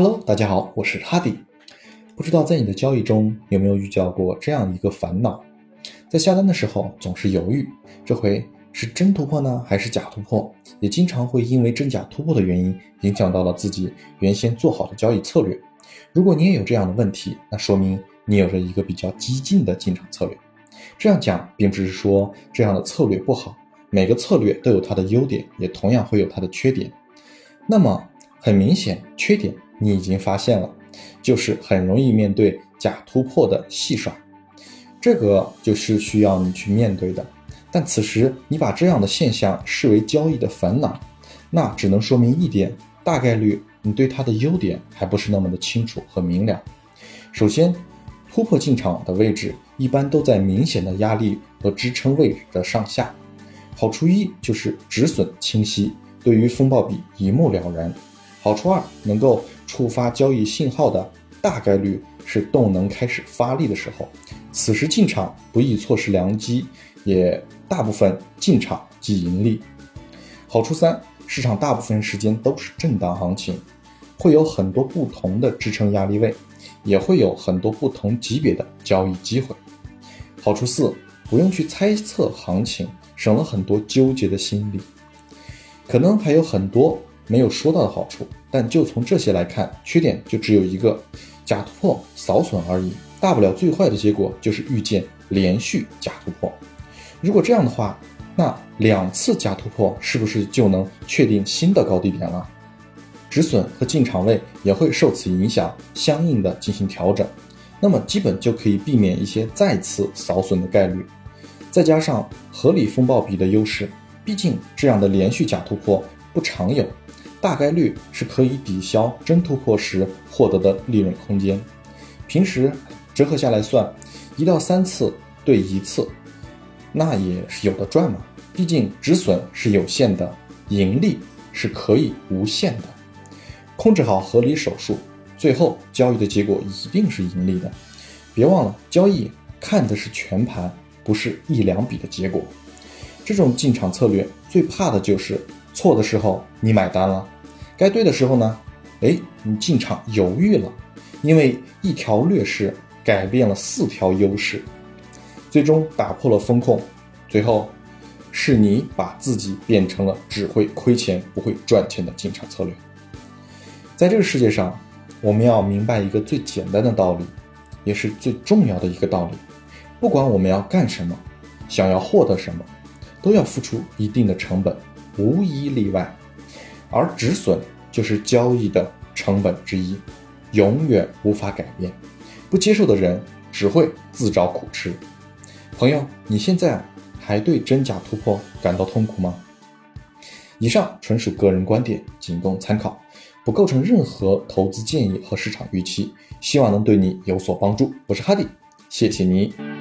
Hello，大家好，我是哈迪。不知道在你的交易中有没有遇到过这样一个烦恼，在下单的时候总是犹豫，这回是真突破呢，还是假突破？也经常会因为真假突破的原因，影响到了自己原先做好的交易策略。如果你也有这样的问题，那说明你有着一个比较激进的进场策略。这样讲，并不是说这样的策略不好，每个策略都有它的优点，也同样会有它的缺点。那么很明显，缺点。你已经发现了，就是很容易面对假突破的戏耍，这个就是需要你去面对的。但此时你把这样的现象视为交易的烦恼，那只能说明一点：大概率你对它的优点还不是那么的清楚和明了。首先，突破进场的位置一般都在明显的压力和支撑位置的上下。好处一就是止损清晰，对于风暴比一目了然。好处二能够。触发交易信号的大概率是动能开始发力的时候，此时进场不易错失良机，也大部分进场即盈利。好处三，市场大部分时间都是震荡行情，会有很多不同的支撑压力位，也会有很多不同级别的交易机会。好处四，不用去猜测行情，省了很多纠结的心理。可能还有很多。没有说到的好处，但就从这些来看，缺点就只有一个，假突破扫损而已。大不了最坏的结果就是遇见连续假突破。如果这样的话，那两次假突破是不是就能确定新的高低点了？止损和进场位也会受此影响，相应的进行调整。那么基本就可以避免一些再次扫损的概率。再加上合理风暴比的优势，毕竟这样的连续假突破不常有。大概率是可以抵消真突破时获得的利润空间。平时折合下来算，一到三次对一次，那也是有的赚嘛。毕竟止损是有限的，盈利是可以无限的。控制好合理手术，最后交易的结果一定是盈利的。别忘了，交易看的是全盘，不是一两笔的结果。这种进场策略最怕的就是。错的时候你买单了，该对的时候呢？哎，你进场犹豫了，因为一条劣势改变了四条优势，最终打破了风控，最后是你把自己变成了只会亏钱不会赚钱的进场策略。在这个世界上，我们要明白一个最简单的道理，也是最重要的一个道理：不管我们要干什么，想要获得什么，都要付出一定的成本。无一例外，而止损就是交易的成本之一，永远无法改变。不接受的人只会自找苦吃。朋友，你现在还对真假突破感到痛苦吗？以上纯属个人观点，仅供参考，不构成任何投资建议和市场预期。希望能对你有所帮助。我是哈迪，谢谢你。